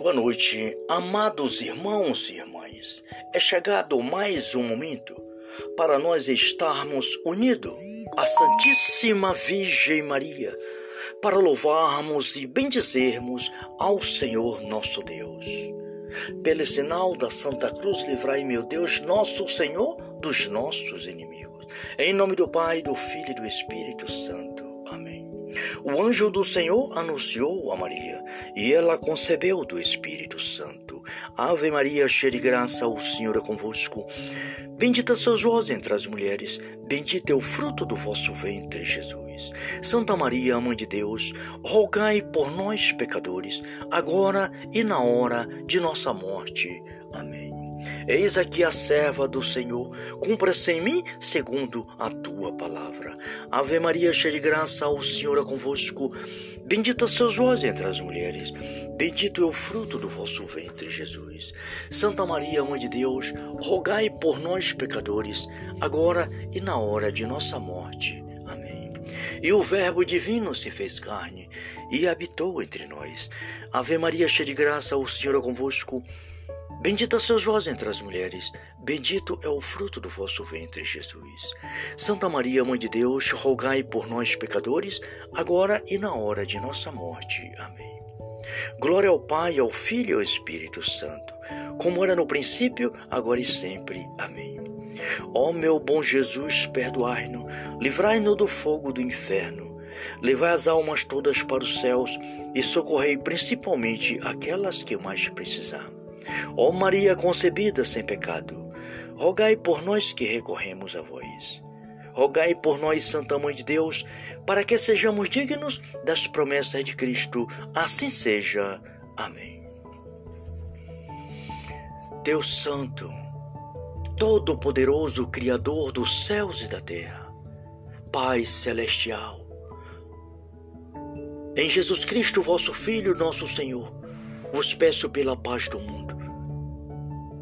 Boa noite, amados irmãos e irmãs. É chegado mais um momento para nós estarmos unidos à Santíssima Virgem Maria, para louvarmos e bendizermos ao Senhor nosso Deus. Pelo sinal da Santa Cruz, livrai, meu Deus, nosso Senhor, dos nossos inimigos. Em nome do Pai, do Filho e do Espírito Santo. O anjo do Senhor anunciou a Maria, e ela concebeu do Espírito Santo. Ave Maria, cheia de graça, o Senhor é convosco. Bendita sois vós entre as mulheres, bendito é o fruto do vosso ventre, Jesus. Santa Maria, Mãe de Deus, rogai por nós, pecadores, agora e na hora de nossa morte. Amém. Eis aqui a serva do Senhor, cumpra-se em mim segundo a tua palavra. Ave Maria, cheia de graça, o Senhor é convosco. Bendita sois vós entre as mulheres, bendito é o fruto do vosso ventre, Jesus. Santa Maria, Mãe de Deus, rogai por nós, pecadores, agora e na hora de nossa morte. Amém. E o Verbo divino se fez carne e habitou entre nós. Ave Maria, cheia de graça, o Senhor é convosco. Bendita sois vós entre as mulheres, bendito é o fruto do vosso ventre, Jesus. Santa Maria, Mãe de Deus, rogai por nós, pecadores, agora e na hora de nossa morte. Amém. Glória ao Pai, ao Filho e ao Espírito Santo, como era no princípio, agora e sempre. Amém. Ó meu bom Jesus, perdoai-nos, livrai-nos do fogo do inferno, levai as almas todas para os céus e socorrei principalmente aquelas que mais precisar. Ó Maria concebida sem pecado, rogai por nós que recorremos a vós. Rogai por nós, Santa Mãe de Deus, para que sejamos dignos das promessas de Cristo. Assim seja. Amém. Deus Santo, Todo-Poderoso, Criador dos céus e da terra, Pai Celestial, em Jesus Cristo, vosso Filho, nosso Senhor, vos peço pela paz do mundo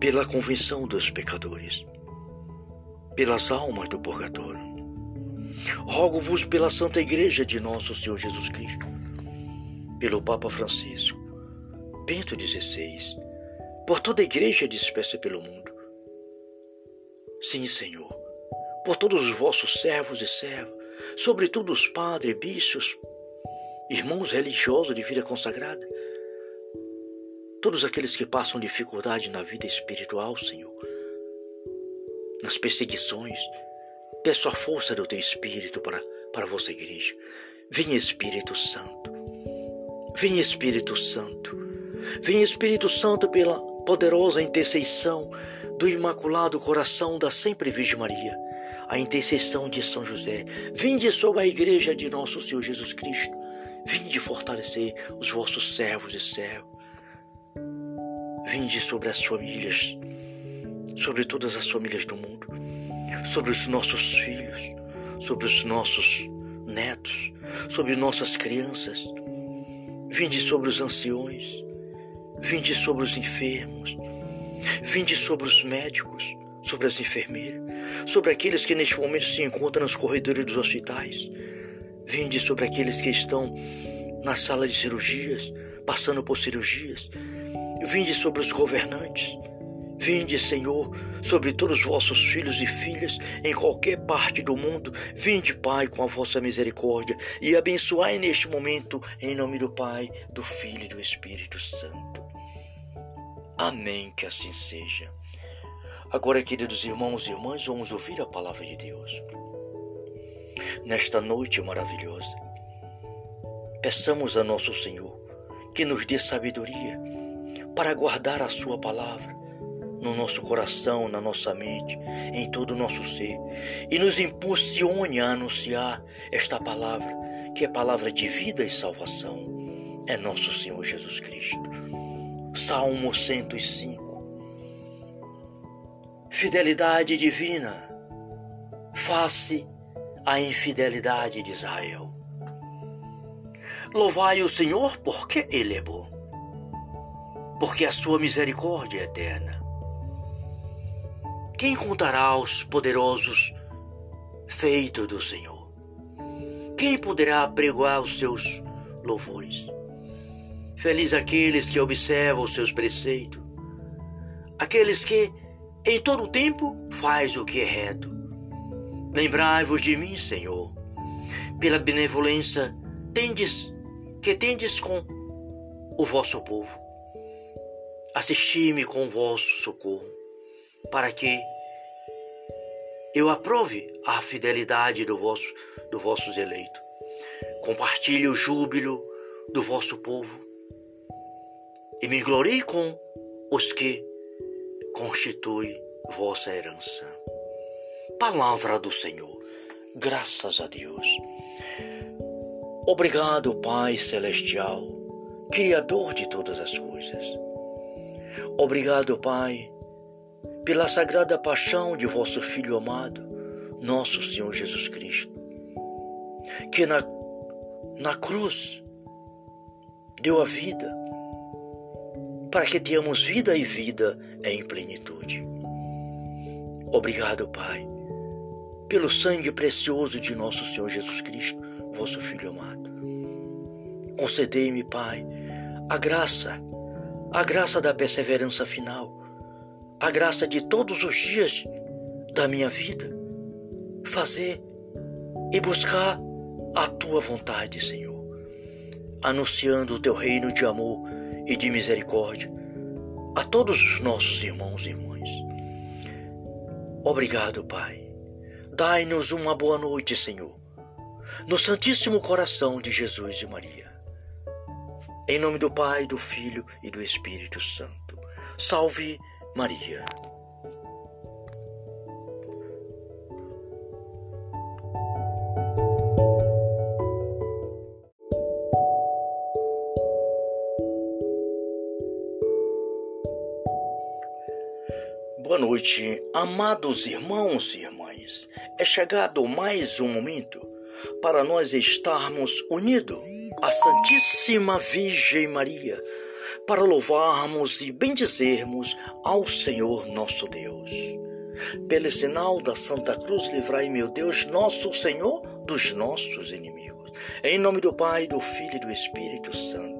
pela convenção dos pecadores, pelas almas do purgatório. Rogo-vos pela Santa Igreja de Nosso Senhor Jesus Cristo, pelo Papa Francisco, Bento XVI, por toda a Igreja dispersa pelo mundo. Sim, Senhor, por todos os vossos servos e servas, sobretudo os padres, bichos, irmãos religiosos de vida consagrada, todos aqueles que passam dificuldade na vida espiritual, Senhor, nas perseguições. Peço a força do Teu Espírito para, para a vossa igreja. Vem Espírito Santo. Vem Espírito Santo. Vem Espírito Santo pela poderosa intercessão do Imaculado Coração da Sempre Virgem Maria, a intercessão de São José. Vinde sobre a igreja de nosso Senhor Jesus Cristo. Vinde fortalecer os vossos servos e servas Vinde sobre as famílias, sobre todas as famílias do mundo, sobre os nossos filhos, sobre os nossos netos, sobre nossas crianças. Vinde sobre os anciões, vinde sobre os enfermos, vinde sobre os médicos, sobre as enfermeiras, sobre aqueles que neste momento se encontram nos corredores dos hospitais. Vinde sobre aqueles que estão na sala de cirurgias, passando por cirurgias. Vinde sobre os governantes. Vinde, Senhor, sobre todos os vossos filhos e filhas em qualquer parte do mundo. Vinde, Pai, com a vossa misericórdia e abençoai neste momento, em nome do Pai, do Filho e do Espírito Santo. Amém, que assim seja. Agora, queridos irmãos e irmãs, vamos ouvir a palavra de Deus. Nesta noite maravilhosa, peçamos a nosso Senhor que nos dê sabedoria para guardar a Sua palavra no nosso coração, na nossa mente, em todo o nosso ser, e nos impulsione a anunciar esta palavra, que é palavra de vida e salvação, é nosso Senhor Jesus Cristo. Salmo 105 Fidelidade divina, face à infidelidade de Israel. Louvai o Senhor porque Ele é bom porque a sua misericórdia é eterna. Quem contará aos poderosos feitos do Senhor? Quem poderá apregoar os seus louvores? Feliz aqueles que observam os seus preceitos, aqueles que em todo o tempo faz o que é reto. Lembrai-vos de mim, Senhor, pela benevolência tendes, que tendes com o vosso povo. Assisti-me com o vosso socorro, para que eu aprove a fidelidade do vosso, do vossos eleitos. Compartilhe o júbilo do vosso povo e me glorie com os que constituem vossa herança. Palavra do Senhor, graças a Deus. Obrigado, Pai Celestial, Criador de todas as coisas. Obrigado, Pai, pela sagrada paixão de vosso Filho amado, nosso Senhor Jesus Cristo, que na, na cruz deu a vida para que tenhamos vida e vida em plenitude. Obrigado, Pai, pelo sangue precioso de nosso Senhor Jesus Cristo, vosso Filho amado. Concedei-me, Pai, a graça, a graça da perseverança final, a graça de todos os dias da minha vida, fazer e buscar a tua vontade, Senhor, anunciando o teu reino de amor e de misericórdia a todos os nossos irmãos e irmãs. Obrigado, Pai. Dai-nos uma boa noite, Senhor, no Santíssimo Coração de Jesus e Maria. Em nome do Pai, do Filho e do Espírito Santo. Salve Maria. Boa noite, amados irmãos e irmãs. É chegado mais um momento para nós estarmos unidos à Santíssima Virgem Maria, para louvarmos e bendizermos ao Senhor nosso Deus. Pelo sinal da Santa Cruz, livrai, meu Deus, nosso Senhor, dos nossos inimigos. Em nome do Pai, do Filho e do Espírito Santo.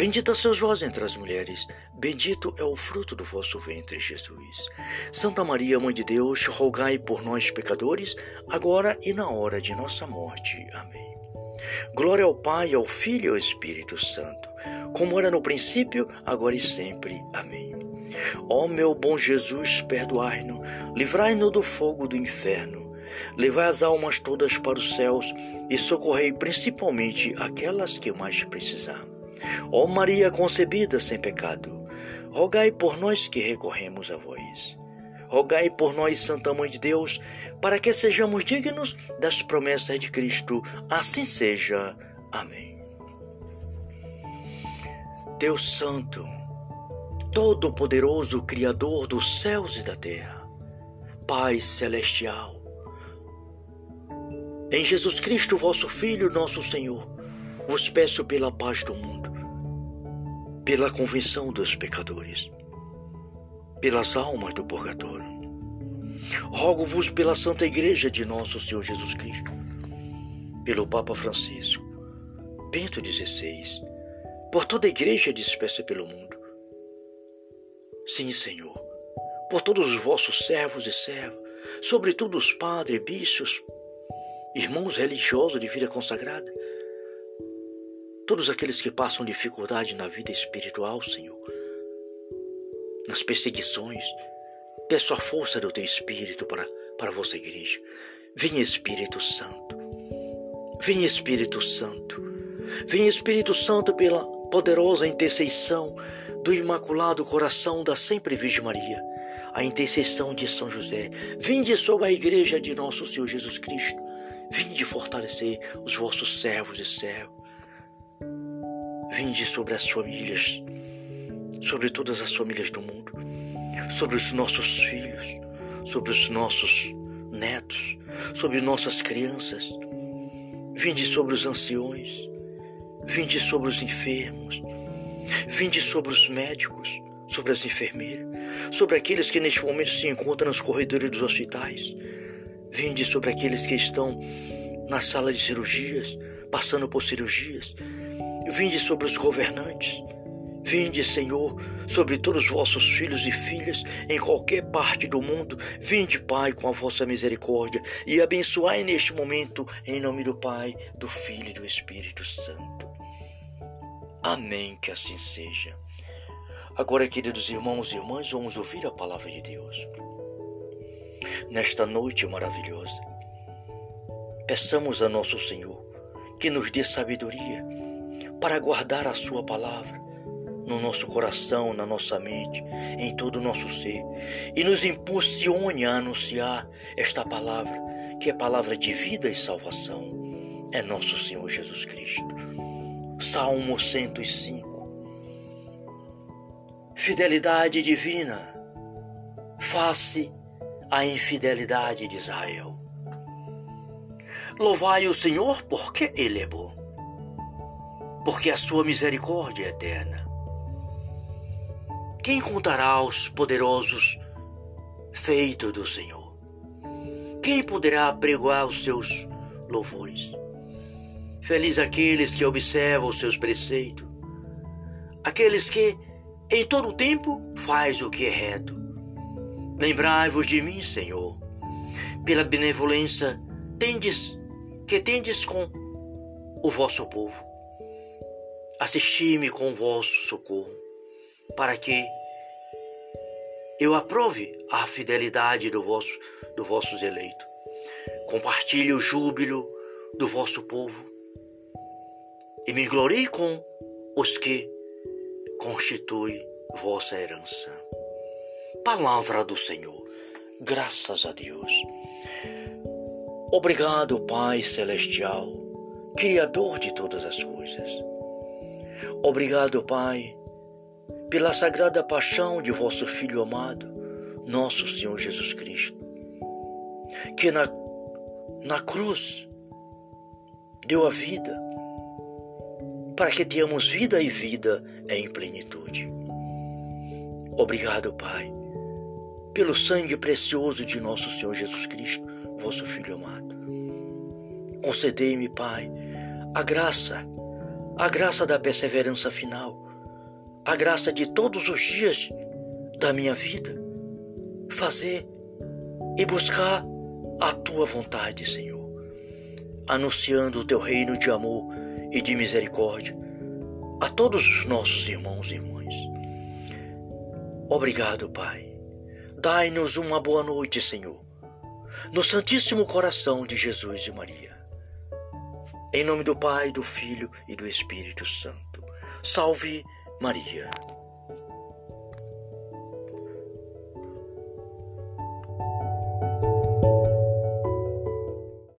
Bendita sois vós entre as mulheres, bendito é o fruto do vosso ventre, Jesus. Santa Maria, Mãe de Deus, rogai por nós, pecadores, agora e na hora de nossa morte. Amém. Glória ao Pai, ao Filho e ao Espírito Santo, como era no princípio, agora e sempre. Amém. Ó meu bom Jesus, perdoai-nos, livrai-nos do fogo do inferno, levai as almas todas para os céus e socorrei principalmente aquelas que mais precisar. Ó Maria concebida sem pecado, rogai por nós que recorremos a vós. Rogai por nós, Santa Mãe de Deus, para que sejamos dignos das promessas de Cristo. Assim seja. Amém. Deus Santo, Todo-Poderoso, Criador dos céus e da terra, Pai Celestial, em Jesus Cristo, vosso Filho, nosso Senhor, vos peço pela paz do mundo pela convenção dos pecadores, pelas almas do purgatório. Rogo-vos pela Santa Igreja de nosso Senhor Jesus Cristo, pelo Papa Francisco, Bento XVI, por toda a Igreja dispersa pelo mundo. Sim, Senhor, por todos os vossos servos e servas, sobretudo os padres, bichos, irmãos religiosos de vida consagrada, todos aqueles que passam dificuldade na vida espiritual, Senhor, nas perseguições. Peço a força do Teu Espírito para, para vossa igreja. Vem Espírito Santo. Vem Espírito Santo. Vem Espírito Santo pela poderosa intercessão do Imaculado Coração da Sempre Virgem Maria, a intercessão de São José. Vinde sobre a igreja de nosso Senhor Jesus Cristo. Vinde fortalecer os vossos servos e servos. Vinde sobre as famílias, sobre todas as famílias do mundo, sobre os nossos filhos, sobre os nossos netos, sobre nossas crianças. Vinde sobre os anciões, vinde sobre os enfermos, vinde sobre os médicos, sobre as enfermeiras, sobre aqueles que neste momento se encontram nos corredores dos hospitais. Vinde sobre aqueles que estão na sala de cirurgias, passando por cirurgias. Vinde sobre os governantes, Vinde, Senhor, sobre todos os vossos filhos e filhas em qualquer parte do mundo. Vinde, Pai, com a vossa misericórdia e abençoai neste momento, em nome do Pai, do Filho e do Espírito Santo. Amém, que assim seja. Agora, queridos irmãos e irmãs, vamos ouvir a palavra de Deus. Nesta noite maravilhosa, peçamos a nosso Senhor que nos dê sabedoria para guardar a Sua palavra no nosso coração, na nossa mente, em todo o nosso ser, e nos impulsione a anunciar esta palavra, que é palavra de vida e salvação, é nosso Senhor Jesus Cristo. Salmo 105 Fidelidade divina, face à infidelidade de Israel. Louvai o Senhor porque Ele é bom, porque a sua misericórdia é eterna. Quem contará aos poderosos feitos do Senhor? Quem poderá pregoar os seus louvores? Feliz aqueles que observam os seus preceitos, aqueles que em todo o tempo faz o que é reto. Lembrai-vos de mim, Senhor, pela benevolência tendes que tendes com o vosso povo. Assisti-me com o vosso socorro para que eu aprove a fidelidade do vosso, do vossos eleitos. Compartilhe o júbilo do vosso povo e me glorie com os que constituem vossa herança. Palavra do Senhor, graças a Deus. Obrigado, Pai Celestial, Criador de todas as coisas. Obrigado, Pai, pela sagrada paixão de vosso Filho amado, nosso Senhor Jesus Cristo, que na, na cruz deu a vida, para que tenhamos vida e vida em plenitude. Obrigado, Pai, pelo sangue precioso de nosso Senhor Jesus Cristo, vosso Filho amado. Concedei-me, Pai, a graça, a graça da perseverança final a graça de todos os dias da minha vida, fazer e buscar a tua vontade, Senhor, anunciando o teu reino de amor e de misericórdia a todos os nossos irmãos e irmãs. Obrigado, Pai. Dai-nos uma boa noite, Senhor, no Santíssimo Coração de Jesus e Maria. Em nome do Pai, do Filho e do Espírito Santo. Salve Maria.